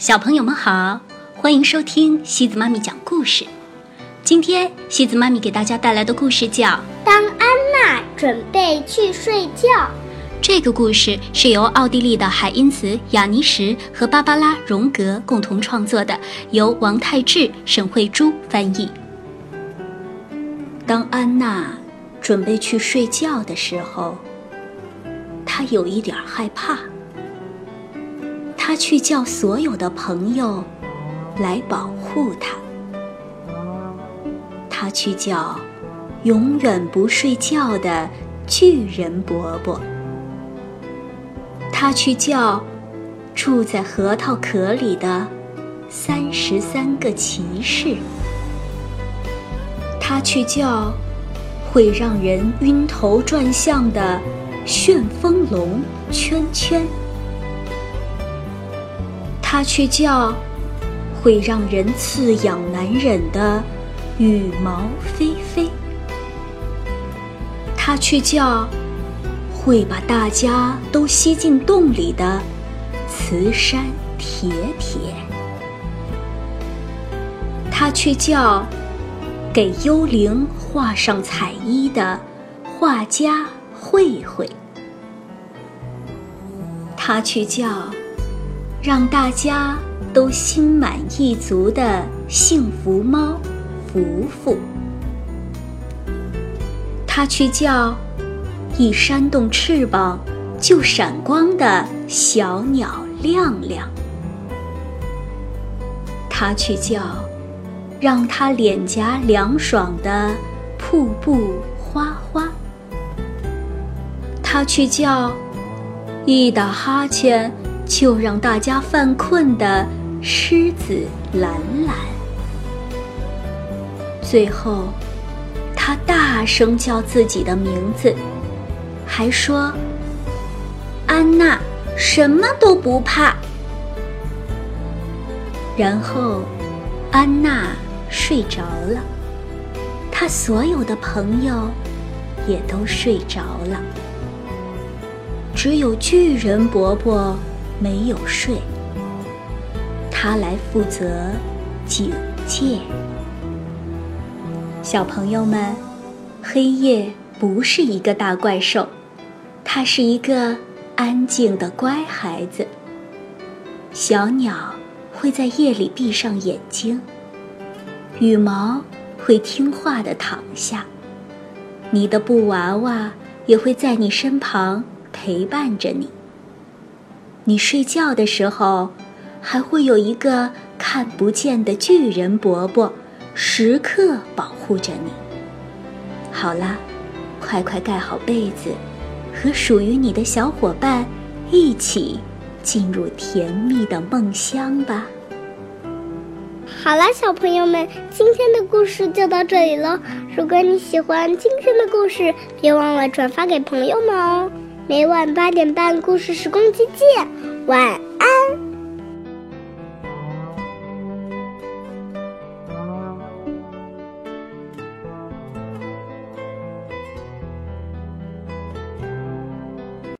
小朋友们好，欢迎收听西子妈咪讲故事。今天西子妈咪给大家带来的故事叫《当安娜准备去睡觉》。这个故事是由奥地利的海因茨·雅尼什和芭芭拉·荣格共同创作的，由王太志、沈慧珠翻译。当安娜准备去睡觉的时候，她有一点害怕。他去叫所有的朋友来保护他。他去叫永远不睡觉的巨人伯伯。他去叫住在核桃壳里的三十三个骑士。他去叫会让人晕头转向的旋风龙圈圈。他却叫会让人刺痒难忍的羽毛飞飞。他却叫。会把大家都吸进洞里的磁山铁铁，他却叫给幽灵画上彩衣的画家慧慧，他却叫让大家都心满意足的幸福猫福福，它去叫。一扇动翅膀就闪光的小鸟亮亮，它去叫，让它脸颊凉爽的瀑布花花。它去叫，一打哈欠就让大家犯困的狮子兰兰。最后，它大声叫自己的名字。还说：“安娜什么都不怕。”然后，安娜睡着了，她所有的朋友也都睡着了，只有巨人伯伯没有睡，他来负责警戒。小朋友们，黑夜不是一个大怪兽。他是一个安静的乖孩子。小鸟会在夜里闭上眼睛，羽毛会听话的躺下，你的布娃娃也会在你身旁陪伴着你。你睡觉的时候，还会有一个看不见的巨人伯伯时刻保护着你。好啦，快快盖好被子。和属于你的小伙伴一起进入甜蜜的梦乡吧。好啦，小朋友们，今天的故事就到这里了。如果你喜欢今天的故事，别忘了转发给朋友们哦。每晚八点半，故事时光机见，晚安。